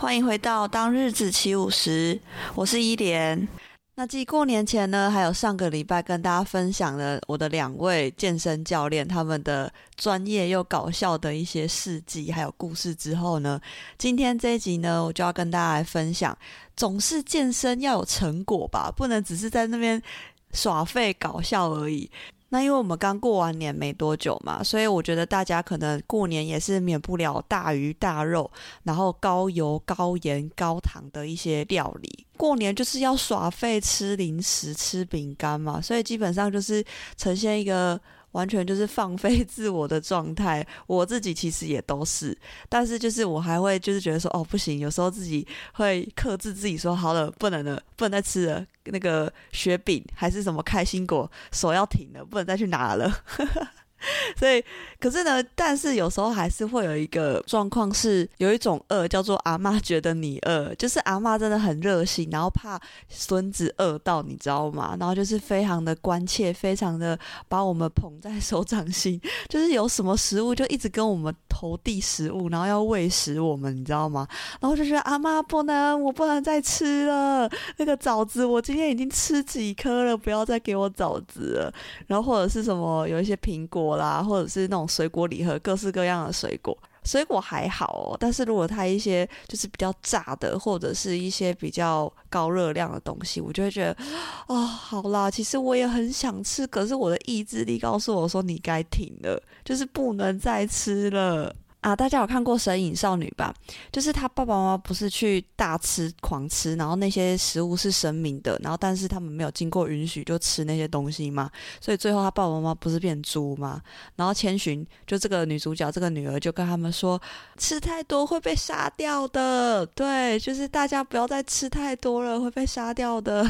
欢迎回到当日子起舞时，我是伊莲。那继过年前呢，还有上个礼拜跟大家分享了我的两位健身教练他们的专业又搞笑的一些事迹还有故事之后呢，今天这一集呢，我就要跟大家来分享，总是健身要有成果吧，不能只是在那边耍废搞笑而已。那因为我们刚过完年没多久嘛，所以我觉得大家可能过年也是免不了大鱼大肉，然后高油、高盐、高糖的一些料理。过年就是要耍费，吃零食、吃饼干嘛，所以基本上就是呈现一个。完全就是放飞 自我的状态，我自己其实也都是，但是就是我还会就是觉得说，哦，不行，有时候自己会克制自己说，好了，不能了，不能再吃了，那个雪饼还是什么开心果，手要停了，不能再去拿了。所以，可是呢，但是有时候还是会有一个状况，是有一种饿叫做阿妈觉得你饿，就是阿妈真的很热心，然后怕孙子饿到，你知道吗？然后就是非常的关切，非常的把我们捧在手掌心，就是有什么食物就一直跟我们投递食物，然后要喂食我们，你知道吗？然后就觉得阿妈不能，我不能再吃了，那个枣子我今天已经吃几颗了，不要再给我枣子了。然后或者是什么有一些苹果。啦，或者是那种水果礼盒，各式各样的水果，水果还好哦。但是如果它一些就是比较炸的，或者是一些比较高热量的东西，我就会觉得，哦，好啦，其实我也很想吃，可是我的意志力告诉我说，你该停了，就是不能再吃了。啊，大家有看过《神隐少女》吧？就是他爸爸妈妈不是去大吃狂吃，然后那些食物是神明的，然后但是他们没有经过允许就吃那些东西嘛，所以最后他爸爸妈妈不是变猪吗？然后千寻就这个女主角这个女儿就跟他们说，吃太多会被杀掉的，对，就是大家不要再吃太多了，会被杀掉的。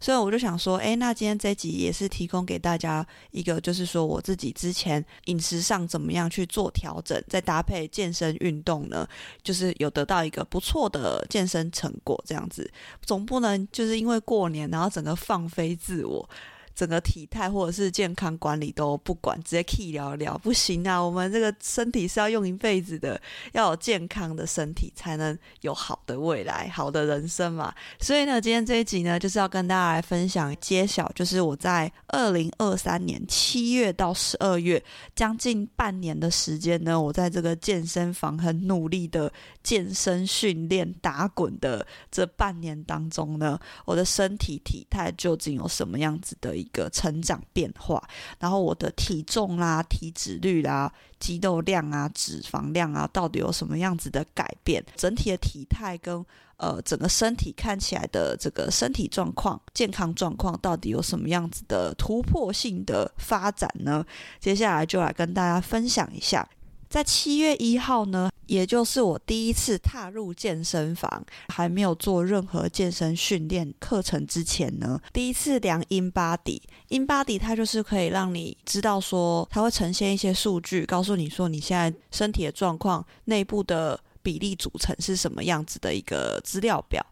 所以我就想说，诶，那今天这集也是提供给大家一个，就是说我自己之前饮食上怎么样去做调整，再搭配健身运动呢，就是有得到一个不错的健身成果，这样子，总不能就是因为过年，然后整个放飞自我。整个体态或者是健康管理都不管，直接 key 聊聊不行啊！我们这个身体是要用一辈子的，要有健康的身体才能有好的未来、好的人生嘛。所以呢，今天这一集呢，就是要跟大家来分享揭晓，就是我在二零二三年七月到十二月将近半年的时间呢，我在这个健身房很努力的健身训练、打滚的这半年当中呢，我的身体体态究竟有什么样子的？一个成长变化，然后我的体重啦、体脂率啦、肌肉量啊、脂肪量啊，到底有什么样子的改变？整体的体态跟呃整个身体看起来的这个身体状况、健康状况，到底有什么样子的突破性的发展呢？接下来就来跟大家分享一下。在七月一号呢，也就是我第一次踏入健身房，还没有做任何健身训练课程之前呢，第一次量英巴迪。英巴迪它就是可以让你知道说，它会呈现一些数据，告诉你说你现在身体的状况、内部的比例组成是什么样子的一个资料表。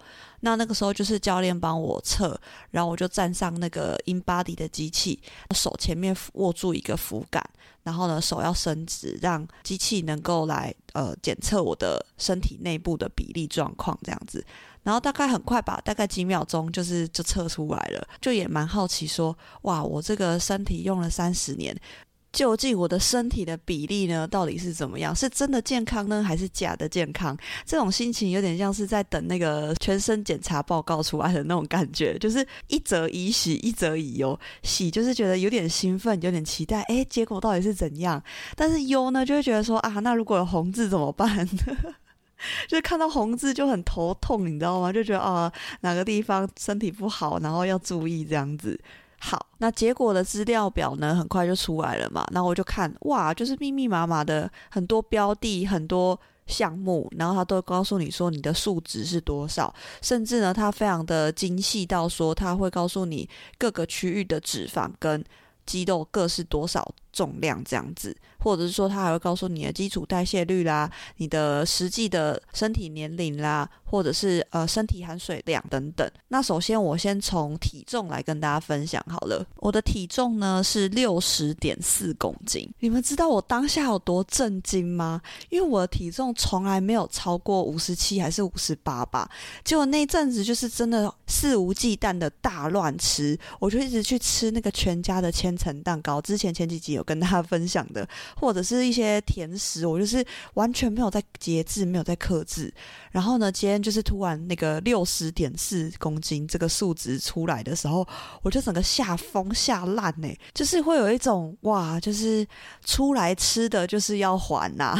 那那个时候就是教练帮我测，然后我就站上那个 InBody 的机器，手前面握住一个扶杆，然后呢手要伸直，让机器能够来呃检测我的身体内部的比例状况这样子，然后大概很快吧，大概几秒钟就是就测出来了，就也蛮好奇说，哇，我这个身体用了三十年。究竟我的身体的比例呢，到底是怎么样？是真的健康呢，还是假的健康？这种心情有点像是在等那个全身检查报告出来的那种感觉，就是一则以喜，一则以忧。喜就是觉得有点兴奋，有点期待，诶，结果到底是怎样？但是忧呢，就会觉得说啊，那如果有红字怎么办？就是看到红字就很头痛，你知道吗？就觉得啊，哪个地方身体不好，然后要注意这样子。好，那结果的资料表呢，很快就出来了嘛。那我就看，哇，就是密密麻麻的很多标的，很多项目，然后他都告诉你说你的数值是多少，甚至呢，他非常的精细到说他会告诉你各个区域的脂肪跟肌肉各是多少重量这样子。或者是说，他还会告诉你的基础代谢率啦，你的实际的身体年龄啦，或者是呃身体含水量等等。那首先我先从体重来跟大家分享好了。我的体重呢是六十点四公斤。你们知道我当下有多震惊吗？因为我的体重从来没有超过五十七还是五十八吧。结果那阵子就是真的肆无忌惮的大乱吃，我就一直去吃那个全家的千层蛋糕。之前前几集有跟大家分享的。或者是一些甜食，我就是完全没有在节制，没有在克制。然后呢，今天就是突然那个六十点四公斤这个数值出来的时候，我就整个吓疯吓烂呢，就是会有一种哇，就是出来吃的就是要还呐、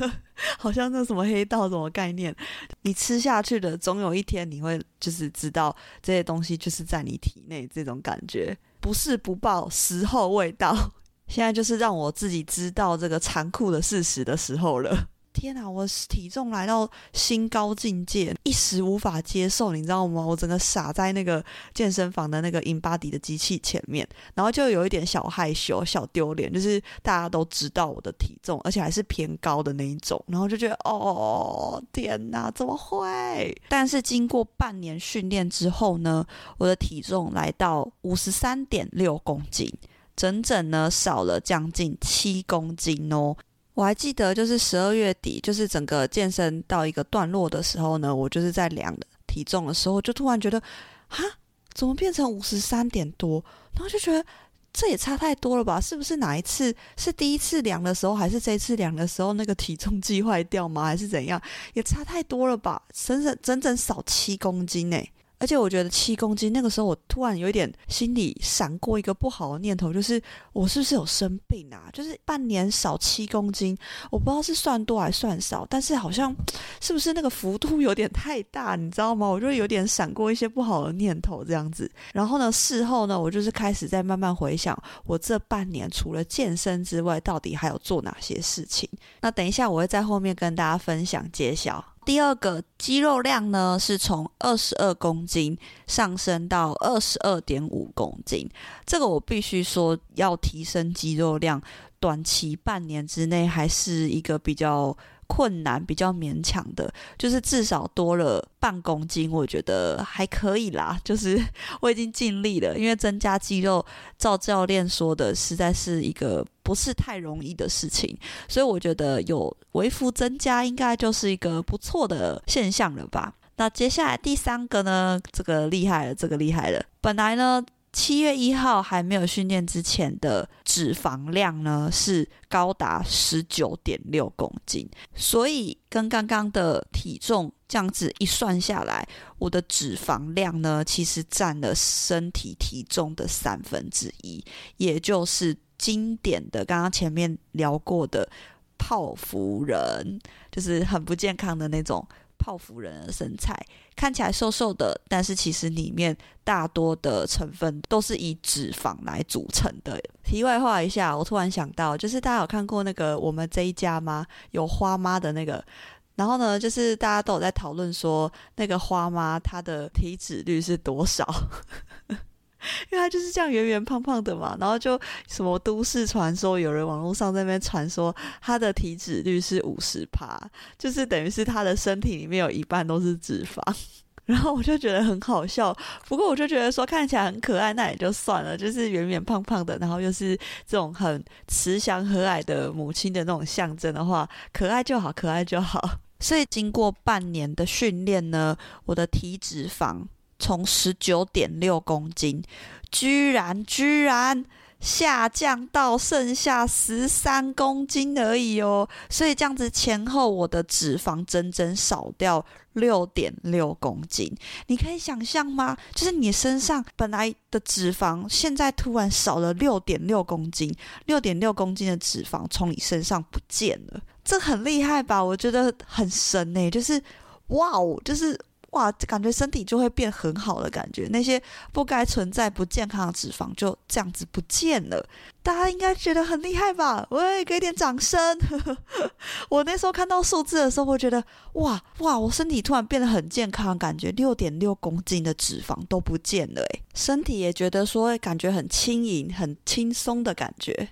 好像那什么黑道什么概念，你吃下去的总有一天你会就是知道这些东西就是在你体内这种感觉，不是不报，时候未到。现在就是让我自己知道这个残酷的事实的时候了。天哪，我体重来到新高境界，一时无法接受，你知道吗？我整个傻在那个健身房的那个 InBody 的机器前面，然后就有一点小害羞、小丢脸，就是大家都知道我的体重，而且还是偏高的那一种，然后就觉得哦，天哪，怎么会？但是经过半年训练之后呢，我的体重来到五十三点六公斤。整整呢少了将近七公斤哦！我还记得，就是十二月底，就是整个健身到一个段落的时候呢，我就是在量体重的时候，就突然觉得，哈，怎么变成五十三点多？然后就觉得这也差太多了吧？是不是哪一次是第一次量的时候，还是这次量的时候那个体重计坏掉吗？还是怎样？也差太多了吧？整整整整少七公斤呢！而且我觉得七公斤那个时候，我突然有一点心里闪过一个不好的念头，就是我是不是有生病啊？就是半年少七公斤，我不知道是算多还算少，但是好像 是不是那个幅度有点太大，你知道吗？我就有点闪过一些不好的念头这样子。然后呢，事后呢，我就是开始在慢慢回想，我这半年除了健身之外，到底还有做哪些事情？那等一下我会在后面跟大家分享揭晓。第二个肌肉量呢，是从二十二公斤上升到二十二点五公斤。这个我必须说，要提升肌肉量，短期半年之内还是一个比较困难、比较勉强的。就是至少多了半公斤，我觉得还可以啦。就是我已经尽力了，因为增加肌肉，照教练说的，实在是一个。不是太容易的事情，所以我觉得有微幅增加应该就是一个不错的现象了吧。那接下来第三个呢，这个厉害了，这个厉害了。本来呢，七月一号还没有训练之前的脂肪量呢是高达十九点六公斤，所以跟刚刚的体重这样子一算下来，我的脂肪量呢其实占了身体体重的三分之一，也就是。经典的，刚刚前面聊过的泡芙人，就是很不健康的那种泡芙人的身材，看起来瘦瘦的，但是其实里面大多的成分都是以脂肪来组成的。题外话一下，我突然想到，就是大家有看过那个我们这一家吗？有花妈的那个，然后呢，就是大家都有在讨论说，那个花妈她的体脂率是多少？因为他就是这样圆圆胖胖的嘛，然后就什么都市传说，有人网络上在那边传说他的体脂率是五十趴，就是等于是他的身体里面有一半都是脂肪，然后我就觉得很好笑。不过我就觉得说看起来很可爱，那也就算了，就是圆圆胖胖的，然后又是这种很慈祥和蔼的母亲的那种象征的话，可爱就好，可爱就好。所以经过半年的训练呢，我的体脂肪。从十九点六公斤，居然居然下降到剩下十三公斤而已哦！所以这样子前后，我的脂肪整整少掉六点六公斤。你可以想象吗？就是你身上本来的脂肪，现在突然少了六点六公斤，六点六公斤的脂肪从你身上不见了，这很厉害吧？我觉得很神呢，就是哇哦，就是。哇，感觉身体就会变很好的感觉，那些不该存在不健康的脂肪就这样子不见了。大家应该觉得很厉害吧？喂，给点掌声！我那时候看到数字的时候，我觉得哇哇，我身体突然变得很健康，感觉六点六公斤的脂肪都不见了，诶，身体也觉得说感觉很轻盈、很轻松的感觉。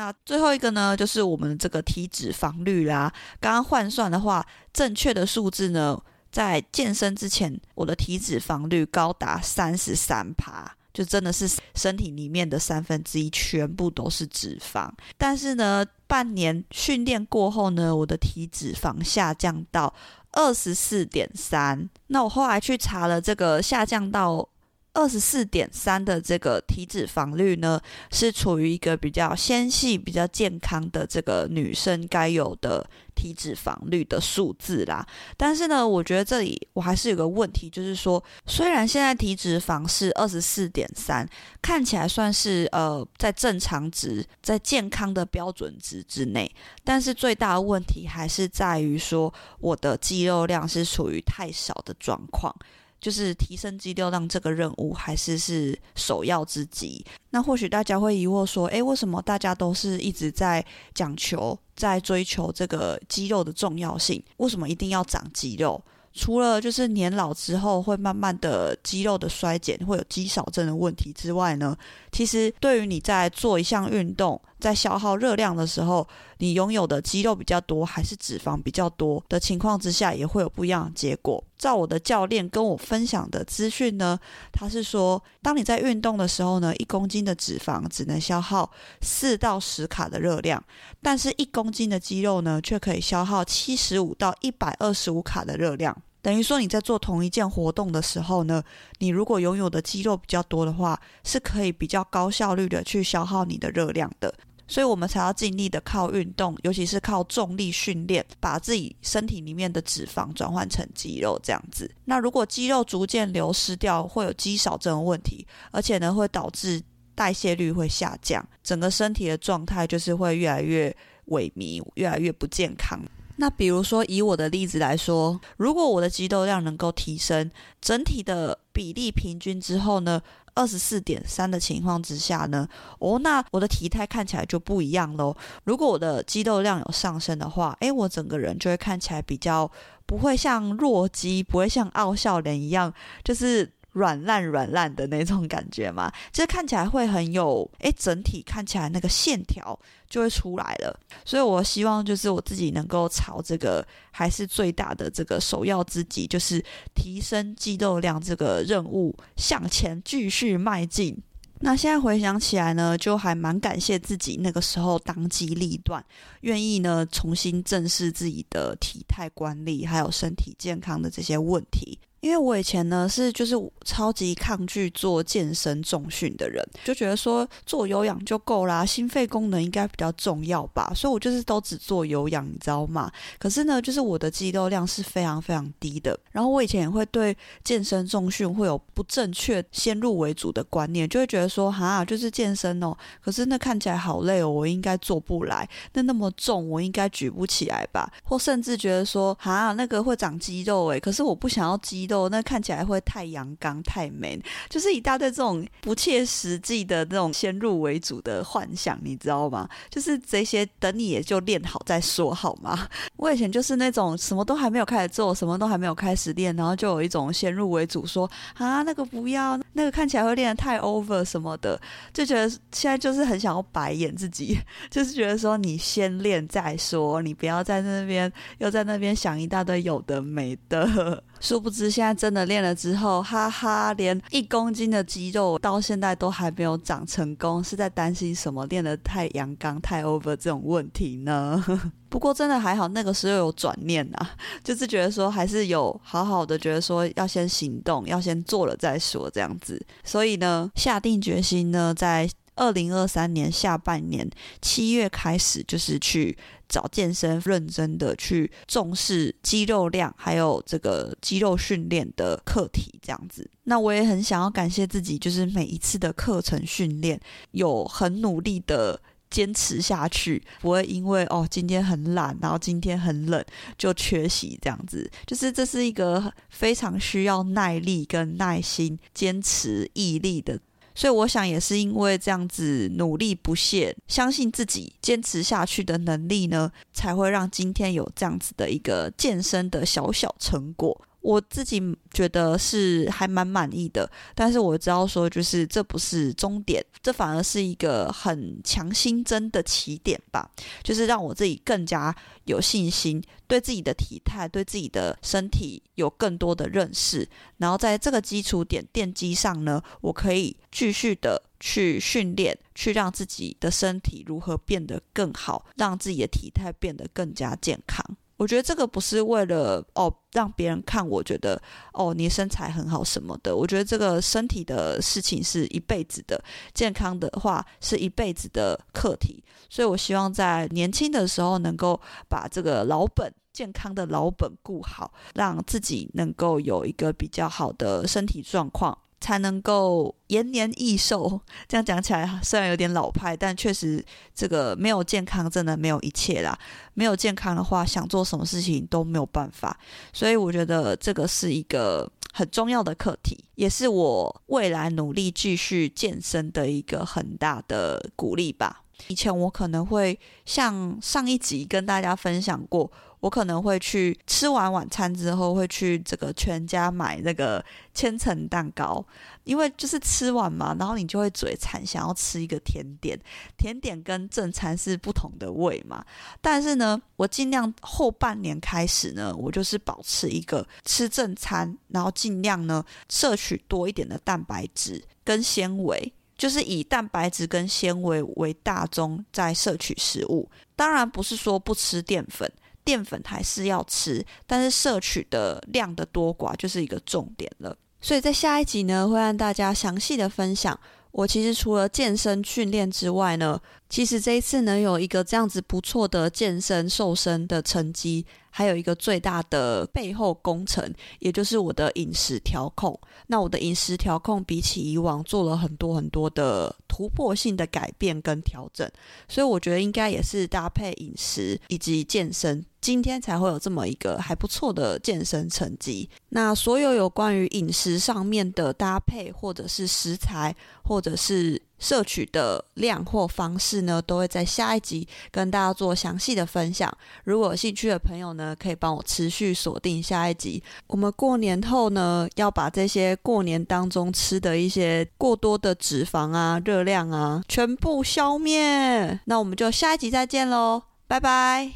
那最后一个呢，就是我们这个体脂肪率啦。刚刚换算的话，正确的数字呢，在健身之前，我的体脂肪率高达三十三趴，就真的是身体里面的三分之一全部都是脂肪。但是呢，半年训练过后呢，我的体脂肪下降到二十四点三。那我后来去查了，这个下降到。二十四点三的这个体脂肪率呢，是处于一个比较纤细、比较健康的这个女生该有的体脂肪率的数字啦。但是呢，我觉得这里我还是有个问题，就是说，虽然现在体脂肪是二十四点三，看起来算是呃在正常值、在健康的标准值之内，但是最大的问题还是在于说，我的肌肉量是处于太少的状况。就是提升肌肉量这个任务还是是首要之急。那或许大家会疑惑说，诶，为什么大家都是一直在讲求、在追求这个肌肉的重要性？为什么一定要长肌肉？除了就是年老之后会慢慢的肌肉的衰减，会有肌少症的问题之外呢，其实对于你在做一项运动，在消耗热量的时候，你拥有的肌肉比较多还是脂肪比较多的情况之下，也会有不一样的结果。照我的教练跟我分享的资讯呢，他是说，当你在运动的时候呢，一公斤的脂肪只能消耗四到十卡的热量，但是一公斤的肌肉呢，却可以消耗七十五到一百二十五卡的热量。等于说你在做同一件活动的时候呢，你如果拥有的肌肉比较多的话，是可以比较高效率的去消耗你的热量的。所以我们才要尽力的靠运动，尤其是靠重力训练，把自己身体里面的脂肪转换成肌肉这样子。那如果肌肉逐渐流失掉，会有肌少症的问题，而且呢会导致代谢率会下降，整个身体的状态就是会越来越萎靡，越来越不健康。那比如说，以我的例子来说，如果我的肌肉量能够提升，整体的比例平均之后呢，二十四点三的情况之下呢，哦，那我的体态看起来就不一样喽。如果我的肌肉量有上升的话，诶，我整个人就会看起来比较不会像弱鸡，不会像傲笑脸一样，就是。软烂软烂的那种感觉嘛，就是看起来会很有诶，整体看起来那个线条就会出来了。所以我希望就是我自己能够朝这个还是最大的这个首要之急，就是提升肌肉量这个任务向前继续迈进。那现在回想起来呢，就还蛮感谢自己那个时候当机立断，愿意呢重新正视自己的体态管理还有身体健康的这些问题。因为我以前呢是就是超级抗拒做健身重训的人，就觉得说做有氧就够啦，心肺功能应该比较重要吧，所以我就是都只做有氧，你知道吗？可是呢，就是我的肌肉量是非常非常低的，然后我以前也会对健身重训会有不正确先入为主的观念，就会觉得说哈，就是健身哦，可是那看起来好累哦，我应该做不来，那那么重我应该举不起来吧，或甚至觉得说哈，那个会长肌肉诶，可是我不想要肌。那看起来会太阳刚太 man，就是一大堆这种不切实际的那种先入为主的幻想，你知道吗？就是这些等你也就练好再说好吗？我以前就是那种什么都还没有开始做，什么都还没有开始练，然后就有一种先入为主说啊那个不要，那个看起来会练得太 over 什么的，就觉得现在就是很想要白眼自己，就是觉得说你先练再说，你不要在那边又在那边想一大堆有的没的。殊不知，现在真的练了之后，哈哈，连一公斤的肌肉到现在都还没有长成功，是在担心什么练得太阳刚、太 over 这种问题呢？不过真的还好，那个时候有转念啊，就是觉得说还是有好好的，觉得说要先行动，要先做了再说这样子。所以呢，下定决心呢，在二零二三年下半年七月开始，就是去找健身，认真的去重视肌肉量，还有这个肌肉训练的课题，这样子。那我也很想要感谢自己，就是每一次的课程训练，有很努力的坚持下去，不会因为哦今天很懒，然后今天很冷就缺席这样子。就是这是一个非常需要耐力跟耐心、坚持毅力的。所以我想也是因为这样子努力不懈，相信自己坚持下去的能力呢，才会让今天有这样子的一个健身的小小成果。我自己觉得是还蛮满意的，但是我知道说，就是这不是终点，这反而是一个很强心针的起点吧，就是让我自己更加有信心，对自己的体态、对自己的身体有更多的认识，然后在这个基础点奠基上呢，我可以继续的去训练，去让自己的身体如何变得更好，让自己的体态变得更加健康。我觉得这个不是为了哦让别人看，我觉得哦你身材很好什么的。我觉得这个身体的事情是一辈子的，健康的话是一辈子的课题。所以我希望在年轻的时候能够把这个老本，健康的老本顾好，让自己能够有一个比较好的身体状况。才能够延年益寿。这样讲起来虽然有点老派，但确实这个没有健康真的没有一切啦。没有健康的话，想做什么事情都没有办法。所以我觉得这个是一个很重要的课题，也是我未来努力继续健身的一个很大的鼓励吧。以前我可能会像上一集跟大家分享过。我可能会去吃完晚餐之后，会去这个全家买那个千层蛋糕，因为就是吃完嘛，然后你就会嘴馋，想要吃一个甜点。甜点跟正餐是不同的味嘛。但是呢，我尽量后半年开始呢，我就是保持一个吃正餐，然后尽量呢摄取多一点的蛋白质跟纤维，就是以蛋白质跟纤维为大宗在摄取食物。当然不是说不吃淀粉。淀粉还是要吃，但是摄取的量的多寡就是一个重点了。所以在下一集呢，会让大家详细的分享。我其实除了健身训练之外呢，其实这一次能有一个这样子不错的健身瘦身的成绩，还有一个最大的背后工程，也就是我的饮食调控。那我的饮食调控比起以往做了很多很多的突破性的改变跟调整，所以我觉得应该也是搭配饮食以及健身。今天才会有这么一个还不错的健身成绩。那所有有关于饮食上面的搭配，或者是食材，或者是摄取的量或方式呢，都会在下一集跟大家做详细的分享。如果有兴趣的朋友呢，可以帮我持续锁定下一集。我们过年后呢，要把这些过年当中吃的一些过多的脂肪啊、热量啊，全部消灭。那我们就下一集再见喽，拜拜。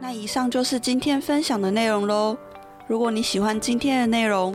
那以上就是今天分享的内容喽。如果你喜欢今天的内容，